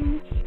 Bye.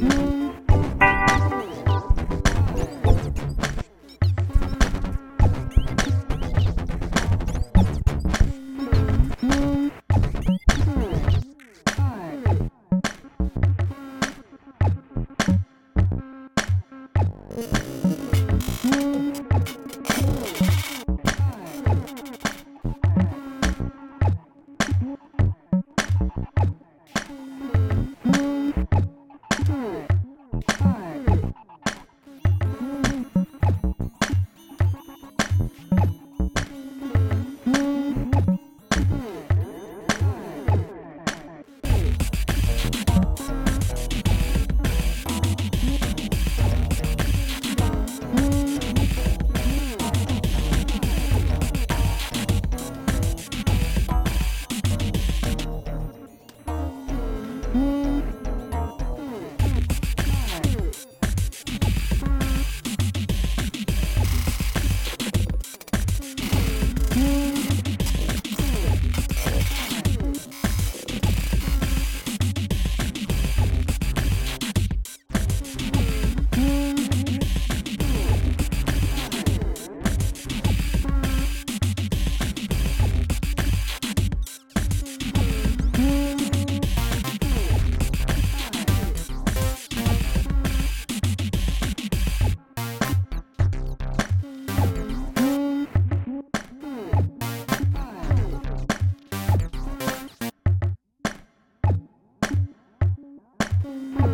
Mm-hmm. Bye.